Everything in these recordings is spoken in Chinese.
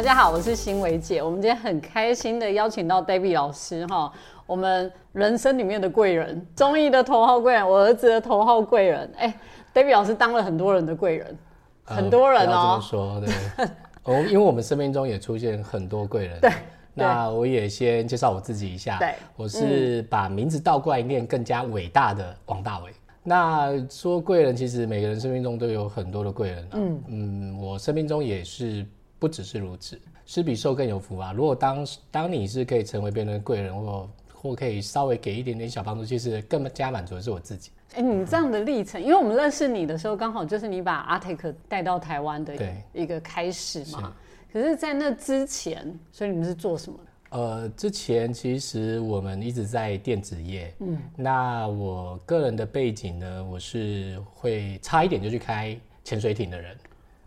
大家好，我是新伟姐。我们今天很开心的邀请到 David 老师哈，我们人生里面的贵人，综艺的头号贵人，我儿子的头号贵人。哎，David 老师当了很多人的贵人，很多人哦。说对，哦，因为我们生命中也出现很多贵人。对，那我也先介绍我自己一下。对，我是把名字倒过来念，更加伟大的王大伟。那说贵人，其实每个人生命中都有很多的贵人。嗯嗯，我生命中也是。不只是如此，施比受更有福啊！如果当当你是可以成为别人的贵人，或或可以稍微给一点点小帮助，其实更加满足的是我自己。哎，你这样的历程，因为我们认识你的时候，刚好就是你把阿泰克带到台湾的一个开始嘛。可是，在那之前，所以你们是做什么的？呃，之前其实我们一直在电子业。嗯，那我个人的背景呢，我是会差一点就去开潜水艇的人。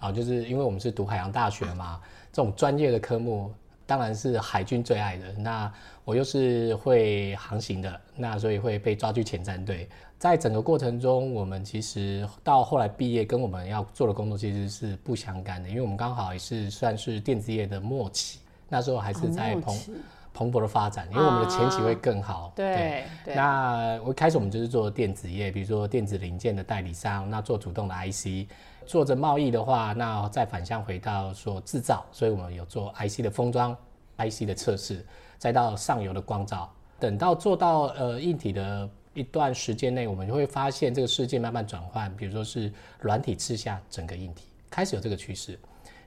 啊，就是因为我们是读海洋大学嘛，这种专业的科目当然是海军最爱的。那我又是会航行的，那所以会被抓去前战队。在整个过程中，我们其实到后来毕业，跟我们要做的工作其实是不相干的，因为我们刚好也是算是电子业的末期，那时候还是在蓬蓬勃的发展，因为我们的前期会更好。对，那我一开始我们就是做电子业，比如说电子零件的代理商，那做主动的 IC。做着贸易的话，那再反向回到说制造，所以我们有做 IC 的封装、IC 的测试，再到上游的光照。等到做到呃硬体的一段时间内，我们就会发现这个世界慢慢转换，比如说是软体吃下整个硬体，开始有这个趋势。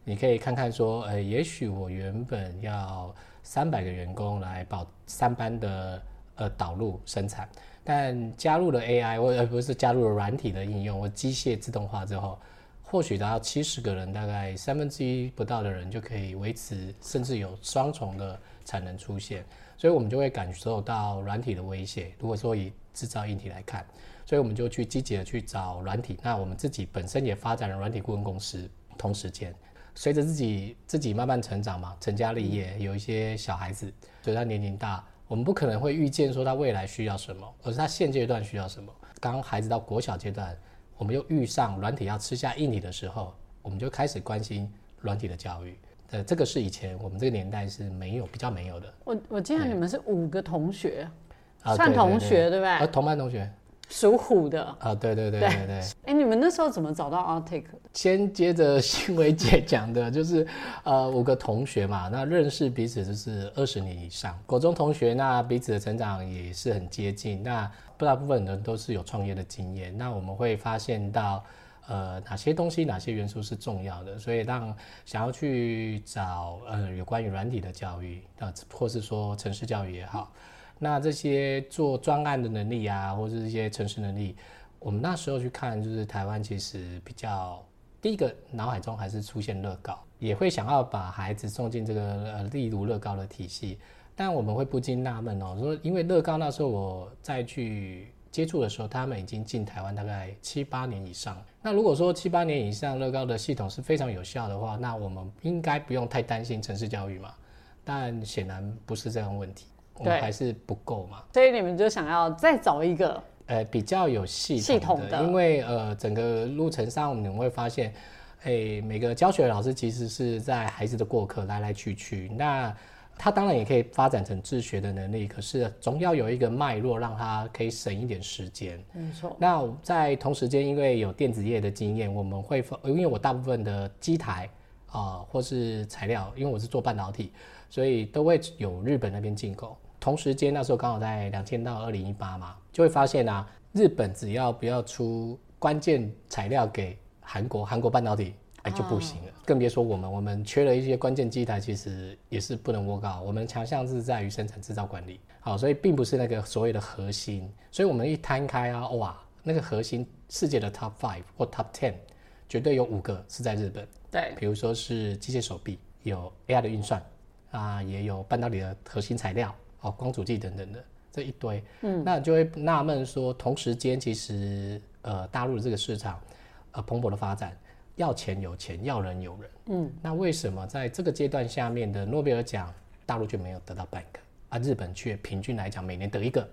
你可以看看说，呃，也许我原本要三百个员工来保三班的呃导入生产，但加入了 AI，或而不是加入了软体的应用或机械自动化之后。或许达到七十个人，大概三分之一不到的人就可以维持，甚至有双重的产能出现，所以我们就会感受到软体的威胁。如果说以制造硬体来看，所以我们就去积极的去找软体。那我们自己本身也发展了软体顾问公司。同时间，随着自己自己慢慢成长嘛，成家立业，有一些小孩子，随着他年龄大，我们不可能会预见说他未来需要什么，而是他现阶段需要什么。刚孩子到国小阶段。我们又遇上软体要吃下硬体的时候，我们就开始关心软体的教育。呃，这个是以前我们这个年代是没有比较没有的。我我记得你们是五个同学，算同学对不对？同班同学。属虎的啊，对对对对对。哎，你们那时候怎么找到 Artic 的？先接着新维姐讲的，就是呃五个同学嘛，那认识彼此就是二十年以上，国中同学，那彼此的成长也是很接近。那大部分人都是有创业的经验，那我们会发现到呃哪些东西、哪些元素是重要的，所以让想要去找呃有关于软体的教育，那或是说城市教育也好。那这些做专案的能力啊，或者是一些城市能力，我们那时候去看，就是台湾其实比较第一个脑海中还是出现乐高，也会想要把孩子送进这个呃例如乐高的体系。但我们会不禁纳闷哦，说因为乐高那时候我再去接触的时候，他们已经进台湾大概七八年以上。那如果说七八年以上乐高的系统是非常有效的话，那我们应该不用太担心城市教育嘛？但显然不是这样问题。对，还是不够嘛，所以你们就想要再找一个，呃，比较有系系统的，因为呃，整个路程上我们会发现，哎，每个教学老师其实是在孩子的过客，来来去去，那他当然也可以发展成自学的能力，可是总要有一个脉络，让他可以省一点时间。没错。那在同时间，因为有电子业的经验，我们会，因为我大部分的机台啊，或是材料，因为我是做半导体，所以都会有日本那边进口。同时间那时候刚好在两千到二零一八嘛，就会发现啊，日本只要不要出关键材料给韩国，韩国半导体哎就不行了，更别说我们，我们缺了一些关键机台，其实也是不能 work out。我们强项是在于生产制造管理，好，所以并不是那个所谓的核心。所以我们一摊开啊，哇，那个核心世界的 top five 或 top ten，绝对有五个是在日本。对，比如说是机械手臂，有 AI 的运算啊，也有半导体的核心材料。哦，光主机等等的这一堆，嗯，那就会纳闷说，同时间其实呃大陆的这个市场，呃蓬勃的发展，要钱有钱，要人有人，嗯，那为什么在这个阶段下面的诺贝尔奖，大陆就没有得到半个，啊日本却平均来讲每年得一个，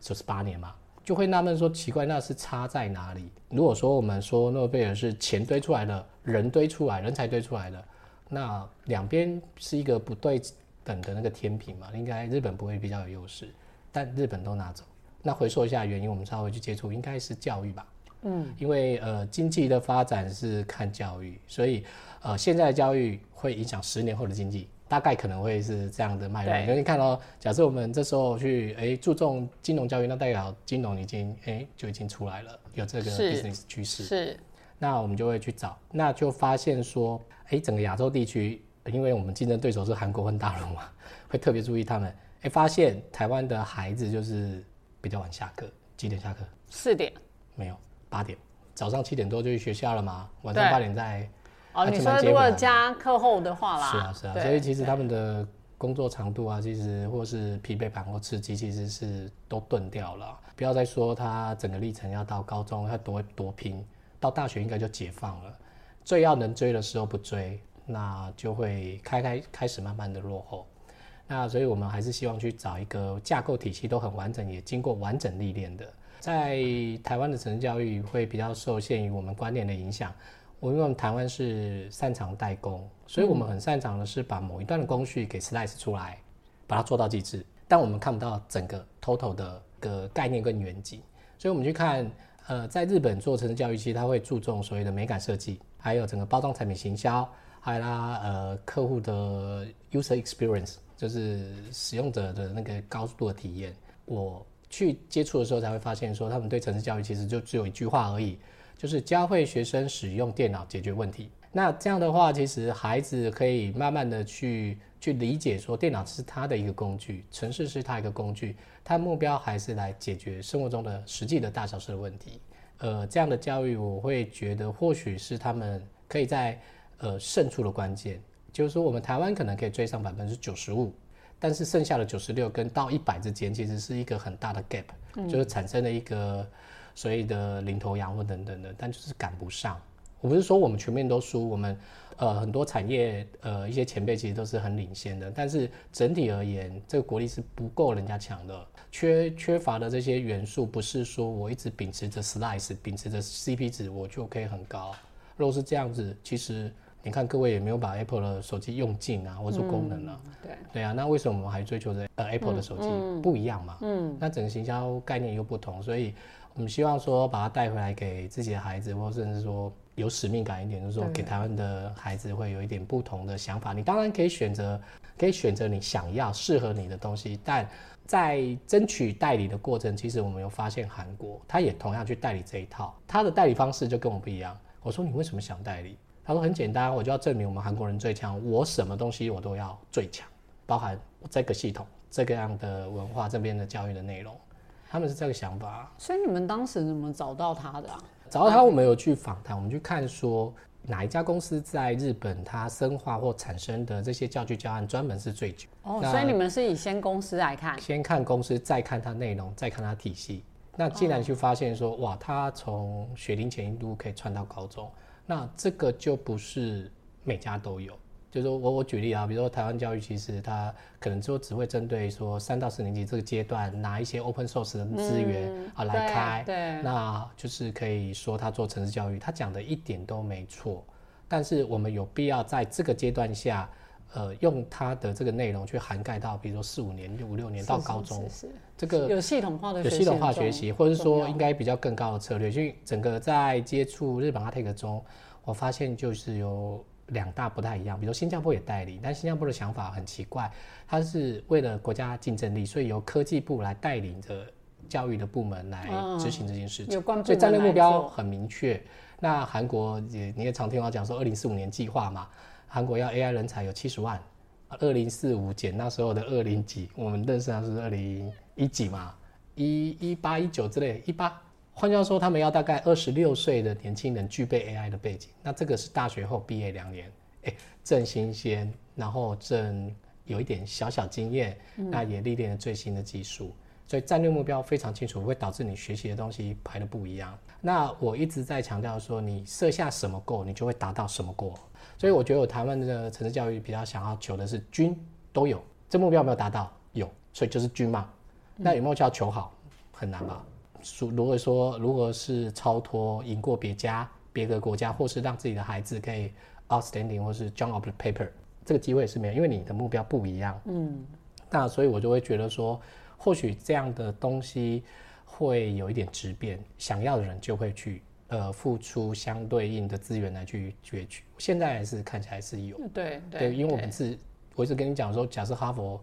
就是八年嘛，就会纳闷说奇怪，那是差在哪里？如果说我们说诺贝尔是钱堆出来的，人堆出来，人才堆出来的，那两边是一个不对等的那个天平嘛，应该日本不会比较有优势，但日本都拿走。那回溯一下原因，我们稍微去接触，应该是教育吧。嗯，因为呃经济的发展是看教育，所以呃现在的教育会影响十年后的经济，大概可能会是这样的脉络。对因为你看哦，假设我们这时候去哎注重金融教育，那代表金融已经哎就已经出来了，有这个 business 趋势。是那我们就会去找，那就发现说，哎，整个亚洲地区，因为我们竞争对手是韩国跟大陆嘛，会特别注意他们。哎，发现台湾的孩子就是比较晚下课，几点下课？四点没有，八点，早上七点多就去学校了嘛，晚上八点再。哦。你说如果加课后的话啦，是啊，是啊，所以其实他们的工作长度啊，其实或是疲惫感或刺激，其实是都钝掉了。不要再说他整个历程要到高中要多多拼，到大学应该就解放了。最要能追的时候不追，那就会开开开始慢慢的落后。那所以我们还是希望去找一个架构体系都很完整，也经过完整历练的。在台湾的城市教育会比较受限于我们观念的影响。我因为我们台湾是擅长代工，所以我们很擅长的是把某一段的工序给 slice 出来，把它做到极致。但我们看不到整个 total 的个概念跟远景，所以我们去看，呃，在日本做城市教育，其实它会注重所谓的美感设计，还有整个包装产品行销，还啦呃客户的 user experience，就是使用者的那个高度的体验。我去接触的时候才会发现，说他们对城市教育其实就只有一句话而已，就是教会学生使用电脑解决问题。那这样的话，其实孩子可以慢慢的去去理解，说电脑是他的一个工具，城市是他一个工具，他目标还是来解决生活中的实际的大小事的问题。呃，这样的教育，我会觉得或许是他们可以在呃胜出的关键，就是说我们台湾可能可以追上百分之九十五，但是剩下的九十六跟到一百之间，其实是一个很大的 gap，、就是产生了一个所谓的领头羊或等等的，但就是赶不上。我不是说我们全面都输，我们呃很多产业呃一些前辈其实都是很领先的，但是整体而言，这个国力是不够人家强的，缺缺乏的这些元素，不是说我一直秉持着 slice，秉持着 CP 值我就可以很高。如果是这样子，其实你看各位也没有把 Apple 的手机用尽啊，或者说功能啊，对，对啊，那为什么我们还追求着呃 Apple 的手机、不一样嘛？嗯，那整个行销概念又不同，所以我们希望说把它带回来给自己的孩子，或甚至说有使命感一点，就是说给台湾的孩子会有一点不同的想法。你当然可以选择，可以选择你想要适合你的东西，但在争取代理的过程，其实我们有发现韩国他也同样去代理这一套，他的代理方式就跟我不一样。我说你为什么想代理？他说很简单，我就要证明我们韩国人最强，我什么东西我都要最强，包含这个系统、这个样的文化、这边的教育的内容，他们是这个想法。所以你们当时怎么找到他的啊？找到他，我们有去访谈，我们去看说哪一家公司在日本它深化或产生的这些教具教案专门是最久。哦，所以你们是以先公司来看，先看公司，再看它内容，再看它体系。那既然去发现说，哇，它从学龄前一度可以传到高中，那这个就不是每家都有。就是我我举例啊，比如说台湾教育，其实它可能就只会针对说三到四年级这个阶段拿一些 open source 的资源、啊来开，对，那就是可以说他做城市教育，他讲的一点都没错。但是我们有必要在这个阶段下，呃，用它的这个内容去涵盖到，比如说四五年、五六年到高中，是是这个有系统化的有系统化学习，或者说应该比较更高的策略。因为整个在接触日本 a t e 中，我发现就是有两大不太一样。比如说新加坡也代理，但新加坡的想法很奇怪，它是为了国家竞争力，所以由科技部来带领着教育的部门来执行这件事情。所以战略目标很明确。那韩国也你也常听到讲说，二零四五年计划嘛，韩国要 AI 人才有七十万，二零四五减那时候的二零几，我们认识他是二零一几嘛，一一八一九之类，一八。换句话说，他们要大概二十六岁的年轻人具备 AI 的背景，那这个是大学后毕业两年，哎，正新鲜，然后正有一点小小经验，那也历练了最新的技术。所以战略目标非常清楚，会导致你学习的东西排的不一样。那我一直在强调说，你设下什么 goal，你就会达到什么 goal。所以我觉得我台湾的城市教育比较想要求的是均都有，这目标有没有达到？有，所以就是均嘛。那有没有叫求好？很难吧？如如果说如果是超脱赢过别家、别个国家，或是让自己的孩子可以 outstanding 或是 jump up the paper，这个机会是没有，因为你的目标不一样。嗯，那所以我就会觉得说，或许这样的东西会有一点质变，想要的人就会去呃付出相对应的资源来去攫取。现在还是看起来是有，对对，因为我们是，我一直跟你讲说，假设哈佛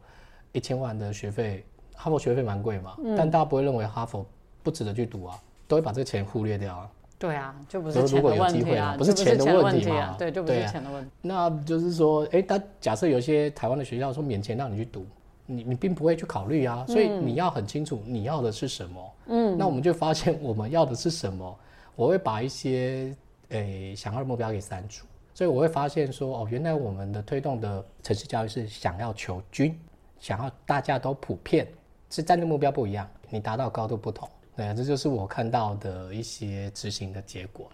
一千万的学费，哈佛学费蛮贵嘛，但大家不会认为哈佛不值得去读啊，都会把这个钱忽略掉啊。对啊，就不是钱的问题啊，不是钱的问题啊，对，就不是钱的问题。那就是说，哎，他假设有些台湾的学校说免钱让你去读，你你并不会去考虑啊，所以你要很清楚你要的是什么。嗯，那我们就发现我们要的是什么，我会把一些诶想要的目标给删除，所以我会发现说，哦，原来我们的推动的城市教育是想要求均，想要大家都普遍，是战略目标不一样，你达到高度不同。对啊，这就是我看到的一些执行的结果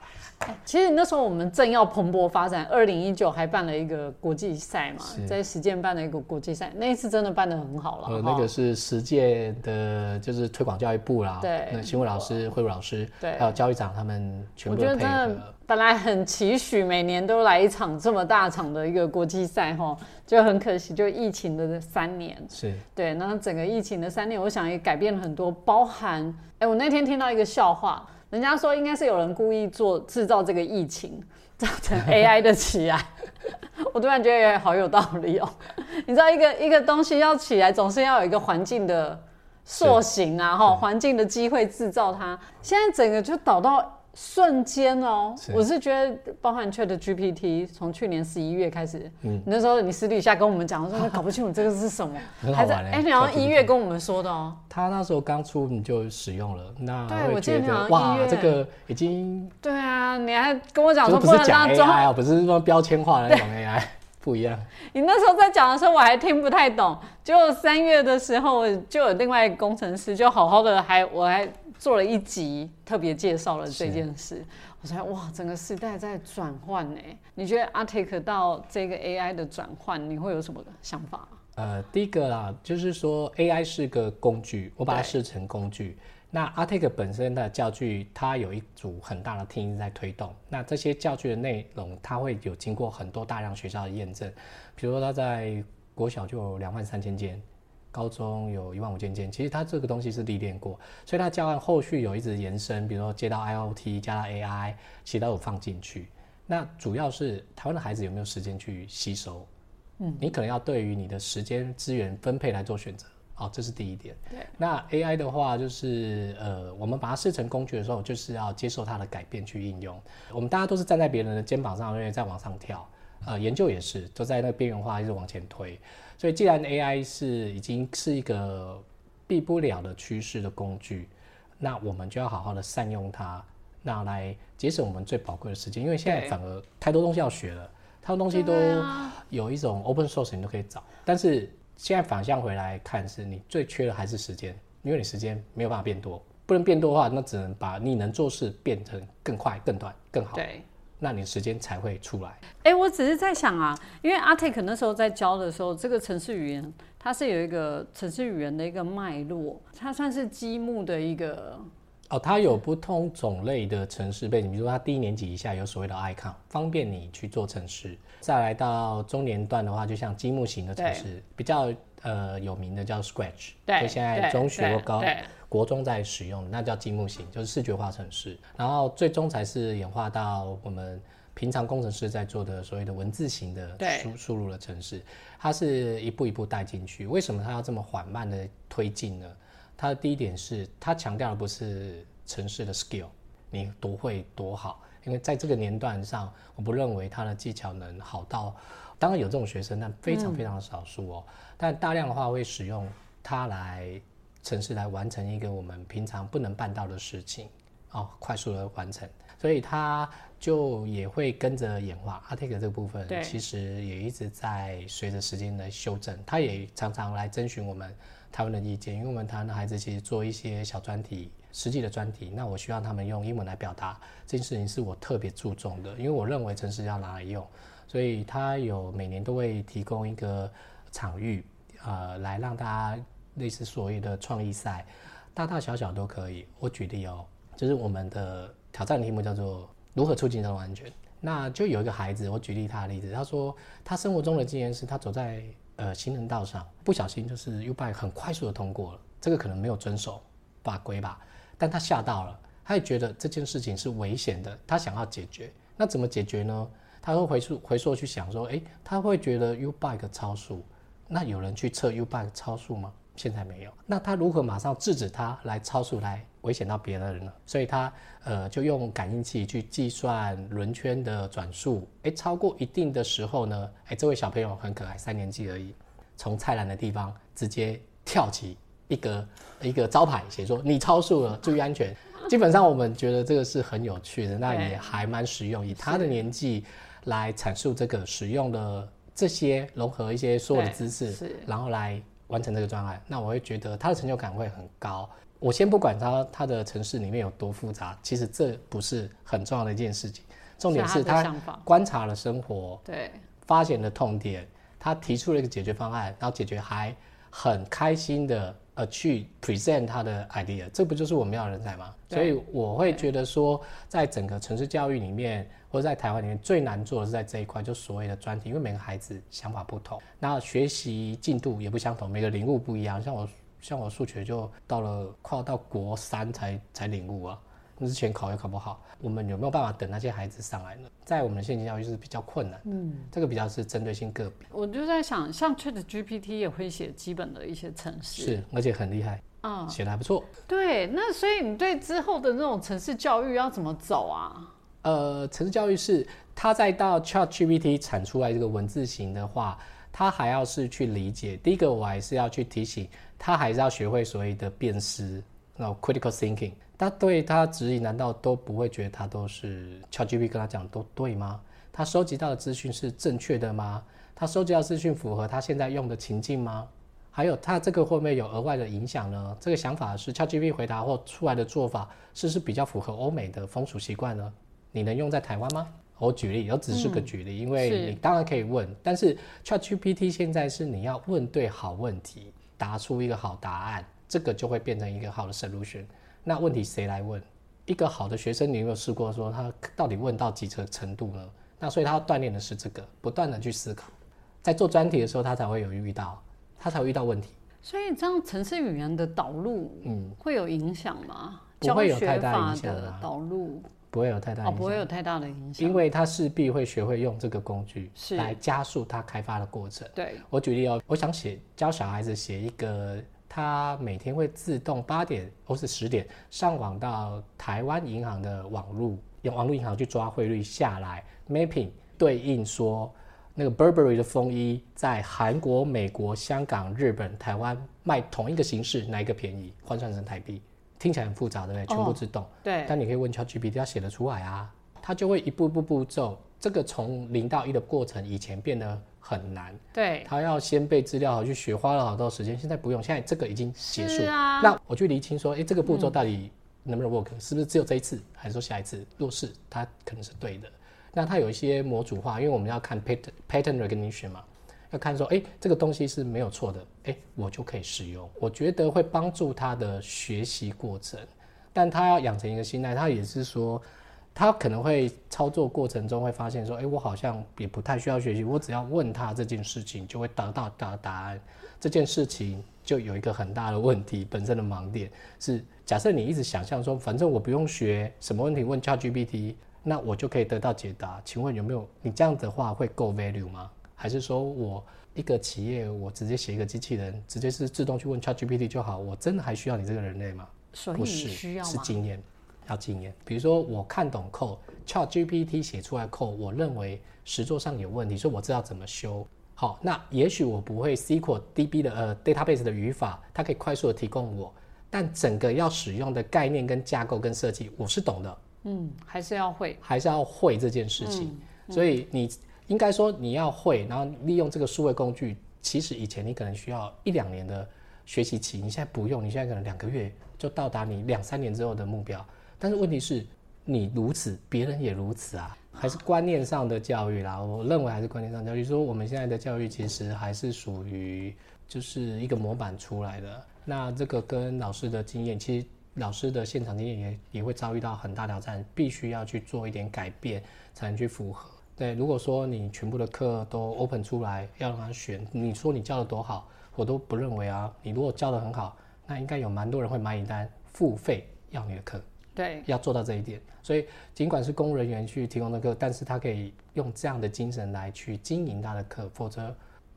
其实那时候我们正要蓬勃发展，二零一九还办了一个国际赛嘛，在实践办了一个国际赛，那一次真的办得很好了。呃，那个是实践的，就是推广教育部啦，对，那新闻老师、慧茹老师，对，还有教育长他们全部配合。本来很期许每年都来一场这么大场的一个国际赛哈，就很可惜，就疫情的三年是对，那整个疫情的三年，我想也改变了很多，包含哎，我那天听到一个笑话，人家说应该是有人故意做制造这个疫情，造成 AI 的起来，我突然觉得也好有道理哦。你知道一个一个东西要起来，总是要有一个环境的塑形啊，哈，环境的机会制造它，现在整个就导到。瞬间哦，我是觉得包含 Chat GPT，从去年十一月开始，嗯，那时候你私底下跟我们讲，说搞不清楚这个是什么，还在哎，你好像一月跟我们说的哦。他那时候刚出你就使用了，那对我觉得哇，这个已经对啊，你还跟我讲说不是讲 AI 啊，不是说标签化的那种 AI，不一样。你那时候在讲的时候我还听不太懂，就三月的时候就有另外一个工程师就好好的还我还。做了一集特别介绍了这件事，我说哇，整个时代在转换呢。你觉得阿 Take 到这个 AI 的转换，你会有什么想法？呃，第一个啦，就是说 AI 是个工具，我把它视成工具。那阿 Take 本身的教具，它有一组很大的 team 在推动。那这些教具的内容，它会有经过很多大量学校的验证，比如说它在国小就有两万三千间。高中有一万五千件，其实它这个东西是历练过，所以它教案后续有一直延伸，比如说接到 IOT 加到 AI，其实都有放进去。那主要是台湾的孩子有没有时间去吸收？嗯，你可能要对于你的时间资源分配来做选择。哦，这是第一点。对。那 AI 的话，就是呃，我们把它视成工具的时候，就是要接受它的改变去应用。我们大家都是站在别人的肩膀上，因为在往上跳。呃，研究也是，都在那个边缘化一直往前推。所以，既然 AI 是已经是一个避不了的趋势的工具，那我们就要好好的善用它，那来节省我们最宝贵的时间。因为现在反而太多东西要学了，太多东西都有一种 open source 你都可以找。但是现在反向回来看，是你最缺的还是时间，因为你时间没有办法变多，不能变多的话，那只能把你能做事变成更快、更短、更好。对。那你时间才会出来。哎，我只是在想啊，因为阿 Take 那时候在教的时候，这个城市语言它是有一个城市语言的一个脉络，它算是积木的一个。哦，它有不同种类的城市背景，比如说它低年级以下有所谓的 icon，方便你去做城市。再来到中年段的话，就像积木型的城市，比较呃有名的叫 Scratch，对，现在中学或高。国中在使用，那叫积木型，就是视觉化程式。然后最终才是演化到我们平常工程师在做的所谓的文字型的输输入的城市。它是一步一步带进去。为什么它要这么缓慢的推进呢？它的第一点是，它强调的不是城市的 skill，你多会多好。因为在这个年段上，我不认为他的技巧能好到，当然有这种学生，但非常非常的少数哦。但大量的话会使用它来。城市来完成一个我们平常不能办到的事情，哦，快速的完成，所以它就也会跟着演化。阿 Take 这个部分其实也一直在随着时间的修正，他也常常来征询我们台湾的意见，因为我们台湾的孩子其实做一些小专题、实际的专题，那我希望他们用英文来表达这件事情是我特别注重的，因为我认为城市要拿来用，所以他有每年都会提供一个场域，呃，来让大家。类似所谓的创意赛，大大小小都可以。我举例哦，就是我们的挑战题目叫做如何促进交通安全。那就有一个孩子，我举例他的例子，他说他生活中的经验是他走在呃行人道上，不小心就是 U bike 很快速的通过了，这个可能没有遵守法规吧，但他吓到了，他也觉得这件事情是危险的，他想要解决，那怎么解决呢？他会回溯回溯去想说，诶，他会觉得 U bike 超速，那有人去测 U bike 超速吗？现在没有，那他如何马上制止他来超速来危险到别的人呢？所以他呃就用感应器去计算轮圈的转速，诶，超过一定的时候呢，诶，这位小朋友很可爱，三年级而已，从菜篮的地方直接跳起一个一个招牌，写说你超速了，注意安全。基本上我们觉得这个是很有趣的，那也还蛮实用，以他的年纪来阐述这个使用的这些融合一些所有的知识，然后来。完成这个专案，那我会觉得他的成就感会很高。我先不管他他的城市里面有多复杂，其实这不是很重要的一件事情。重点是他观察了生活，对，发现了痛点，他提出了一个解决方案，然后解决还很开心的呃去 present 他的 idea，这不就是我们要的人才吗？所以我会觉得说，在整个城市教育里面。或者在台湾里面最难做的是在这一块，就所谓的专题，因为每个孩子想法不同，那学习进度也不相同，每个领悟不一样。像我，像我数学就到了快要到国三才才领悟啊，那之前考也考不好。我们有没有办法等那些孩子上来呢？在我们的现金教育是比较困难，嗯，这个比较是针对性个别。我就在想，像 Chat GPT 也会写基本的一些程式，是，而且很厉害，嗯，写的还不错。对，那所以你对之后的那种城市教育要怎么走啊？呃，城市教育是它在到 ChatGPT 产出来这个文字型的话，它还要是去理解。第一个，我还是要去提醒他，还是要学会所谓的辨识，那 critical thinking。他对他质疑，难道都不会觉得他都是 ChatGPT 跟他讲都对吗？他收集到的资讯是正确的吗？他收集到资讯符合他现在用的情境吗？还有，他这个会不会有额外的影响呢？这个想法是 ChatGPT 回答或出来的做法，是不是比较符合欧美的风俗习惯呢？你能用在台湾吗？我举例，我只是个举例，因为你当然可以问，但是 ChatGPT 现在是你要问对好问题，答出一个好答案，这个就会变成一个好的 solution。那问题谁来问？一个好的学生，你有没有试过说他到底问到几成程度呢？那所以他要锻炼的是这个，不断的去思考，在做专题的时候，他才会有遇到，他才会遇到问题。所以这样城市语言的导入，嗯，会有影响吗？不会有太大影响导入。不会有太大影响，不会有太大的影响，因为他势必会学会用这个工具来加速他开发的过程。对我举例哦，我想写教小孩子写一个，他每天会自动八点或是十点上网到台湾银行的网路，用网路银行去抓汇率下来，mapping 对应说那个 Burberry 的风衣在韩国、美国、香港、日本、台湾卖同一个形式，哪一个便宜？换算成台币。听起来很复杂，对不对？全部自动。对。但你可以问 ChatGPT，它写得出来啊，它就会一步步步骤。这个从零到一的过程，以前变得很难。对。他要先背资料，好去学，花了好多时间。现在不用，现在这个已经结束。啊。那我去厘清说，哎，这个步骤到底能不能 work？是不是只有这一次，还是说下一次？若是它可能是对的，那它有一些模组化，因为我们要看 pattern pattern recognition 嘛。要看说，哎，这个东西是没有错的，哎，我就可以使用。我觉得会帮助他的学习过程，但他要养成一个心态，他也是说，他可能会操作过程中会发现说，哎，我好像也不太需要学习，我只要问他这件事情就会得到答答案。这件事情就有一个很大的问题，本身的盲点是，假设你一直想象说，反正我不用学什么问题问 ChatGPT，那我就可以得到解答。请问有没有你这样的话会够 value 吗？还是说我一个企业，我直接写一个机器人，直接是自动去问 ChatGPT 就好？我真的还需要你这个人类吗？不是，是经验，要经验。比如说我看懂 code，ChatGPT 写出来 code，我认为实作上有问题，所以我知道怎么修。好，那也许我不会 SQL DB 的呃 database 的语法，它可以快速的提供我，但整个要使用的概念跟架构跟设计，我是懂的。嗯，还是要会，还是要会这件事情。所以你。应该说你要会，然后利用这个数位工具。其实以前你可能需要一两年的学习期，你现在不用，你现在可能两个月就到达你两三年之后的目标。但是问题是，你如此，别人也如此啊，还是观念上的教育啦。我认为还是观念上教育。说我们现在的教育其实还是属于就是一个模板出来的。那这个跟老师的经验，其实老师的现场经验也也会遭遇到很大挑战，必须要去做一点改变，才能去符合。对，如果说你全部的课都 open 出来，要让他选，你说你教的多好，我都不认为啊。你如果教的很好，那应该有蛮多人会买你单，付费要你的课。对，要做到这一点。所以尽管是公务人员去提供的课，但是他可以用这样的精神来去经营他的课，否则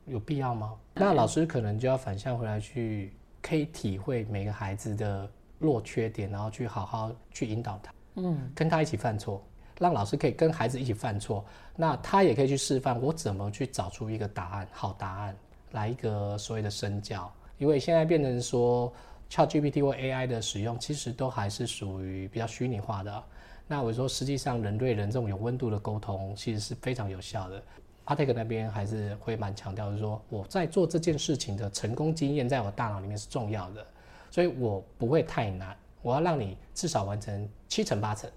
有必要吗？那老师可能就要反向回来去，可以体会每个孩子的弱缺点，然后去好好去引导他，嗯，跟他一起犯错。让老师可以跟孩子一起犯错，那他也可以去示范我怎么去找出一个答案，好答案，来一个所谓的身教。因为现在变成说，ChatGPT 或 AI 的使用，其实都还是属于比较虚拟化的。那我说，实际上人对人这种有温度的沟通，其实是非常有效的。阿泰克那边还是会蛮强调，就是说我在做这件事情的成功经验，在我大脑里面是重要的，所以我不会太难，我要让你至少完成七成八成。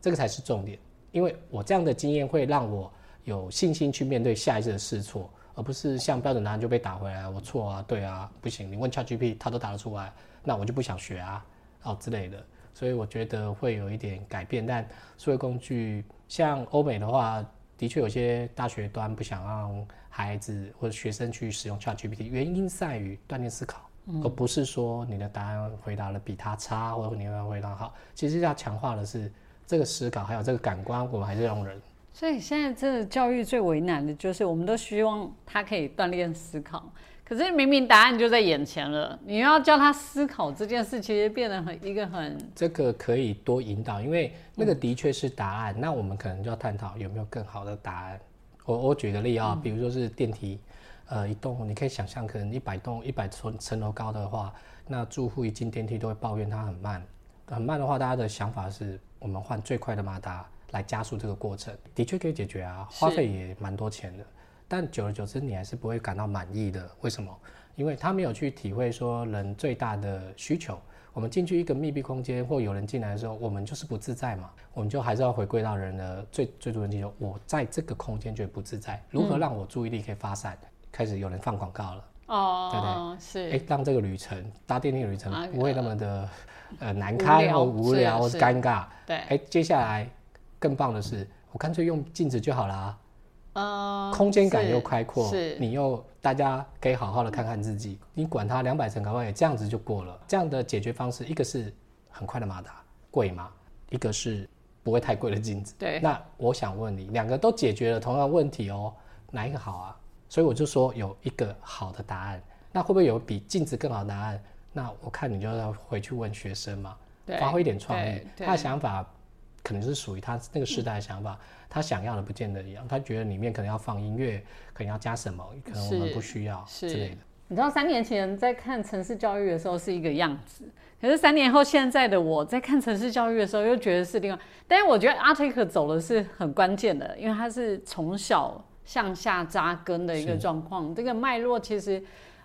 这个才是重点，因为我这样的经验会让我有信心去面对下一次的试错，而不是像标准答案就被打回来，我错啊，对啊，不行，你问 ChatGPT，它都答得出来，那我就不想学啊，哦之类的，所以我觉得会有一点改变。但数位工具像欧美的话，的确有些大学端不想让孩子或者学生去使用 ChatGPT，原因在于锻炼思考，而不是说你的答案回答的比他差，或者你的回答好，其实要强化的是。这个思考还有这个感官，我们还是用人。所以现在这个教育最为难的就是，我们都希望他可以锻炼思考，可是明明答案就在眼前了，你要叫他思考这件事，其实变得很一个很……这个可以多引导，因为那个的确是答案。那我们可能就要探讨有没有更好的答案。我我举个例啊，比如说是电梯，呃，一栋你可以想象，可能一百栋一百层层楼高的话，那住户一进电梯都会抱怨它很慢，很慢的话，大家的想法是。我们换最快的马达来加速这个过程，的确可以解决啊，花费也蛮多钱的。但久而久之，你还是不会感到满意的。为什么？因为他没有去体会说人最大的需求。我们进去一个密闭空间，或有人进来的时候，我们就是不自在嘛。我们就还是要回归到人的最最主要需求。我在这个空间觉得不自在，如何让我注意力可以发散？开始有人放广告了。哦，对对？是。哎，让这个旅程搭电梯旅程不会那么的。呃，难堪或无聊或是尴尬。对，哎，接下来更棒的是，我干脆用镜子就好了。嗯，空间感又开阔，是，你又大家可以好好的看看自己。你管它两百层搞不好也这样子就过了。这样的解决方式，一个是很快的马达，贵吗？一个是不会太贵的镜子。对。那我想问你，两个都解决了同样问题哦，哪一个好啊？所以我就说有一个好的答案，那会不会有比镜子更好的答案？那我看你就要回去问学生嘛，发挥一点创意。他的想法可能是属于他那个时代的想法，他想要的不见得一样。他觉得里面可能要放音乐，可能要加什么，可能我们不需要之类的。你知道三年前在看城市教育的时候是一个样子，可是三年后现在的我在看城市教育的时候又觉得是另外。但是我觉得阿特克走的是很关键的，因为他是从小向下扎根的一个状况，这个脉络其实。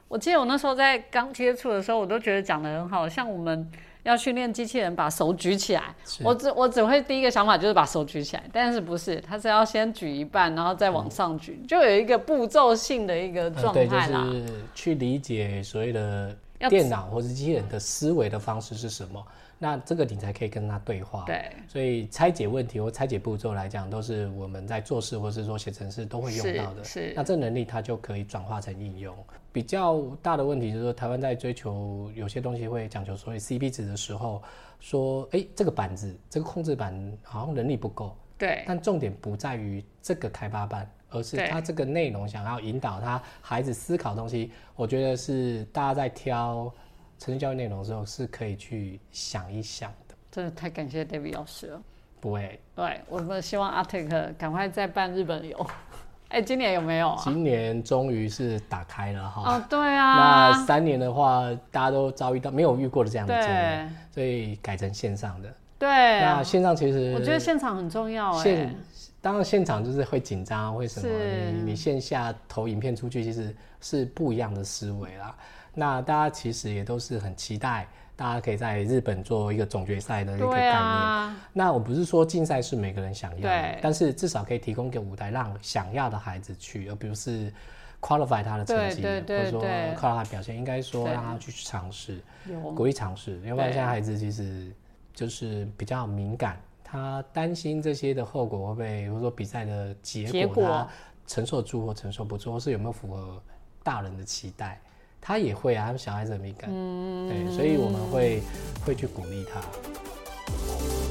我记得我那时候在刚接触的时候，我都觉得讲的很好，像我们要训练机器人把手举起来，我只我只会第一个想法就是把手举起来，但是不是，它是要先举一半，然后再往上举，就有一个步骤性的一个状态啦。就是去理解所谓的电脑或者机器人的思维的方式是什么。那这个你才可以跟他对话，对，所以拆解问题或拆解步骤来讲，都是我们在做事或是说写程式都会用到的。是，那这能力它就可以转化成应用。比较大的问题就是说，台湾在追求有些东西会讲求所谓 CP 值的时候，说，哎，这个板子，这个控制板好像能力不够。对。但重点不在于这个开发班，而是他这个内容想要引导他孩子思考东西。我觉得是大家在挑。城市教育内容的时候是可以去想一想的，真的太感谢 David 老师了。不会，对我们希望 Artic 赶快再办日本游。哎，今年有没有啊？今年终于是打开了哈。哦，对啊。那三年的话，大家都遭遇到没有遇过的这样的经验，所以改成线上的。对。那线上其实我觉得现场很重要哎。当然现场就是会紧张，为什么？你你线下投影片出去，其实是不一样的思维啦。那大家其实也都是很期待，大家可以在日本做一个总决赛的一个概念。那我不是说竞赛是每个人想要，但是至少可以提供一个舞台，让想要的孩子去，而不是 qualify 他的成绩，或者说对靠他表现，应该说对。让他去尝试，有。鼓励尝试，要不然对现在孩子其实就是比较敏感，他担心这些的后果会不会，或者说比赛的结结果。果他承受住或承受不住，或是有没有符合大人的期待，他也会啊，他们小孩子很敏感，嗯，对，所以我们会会去鼓励他。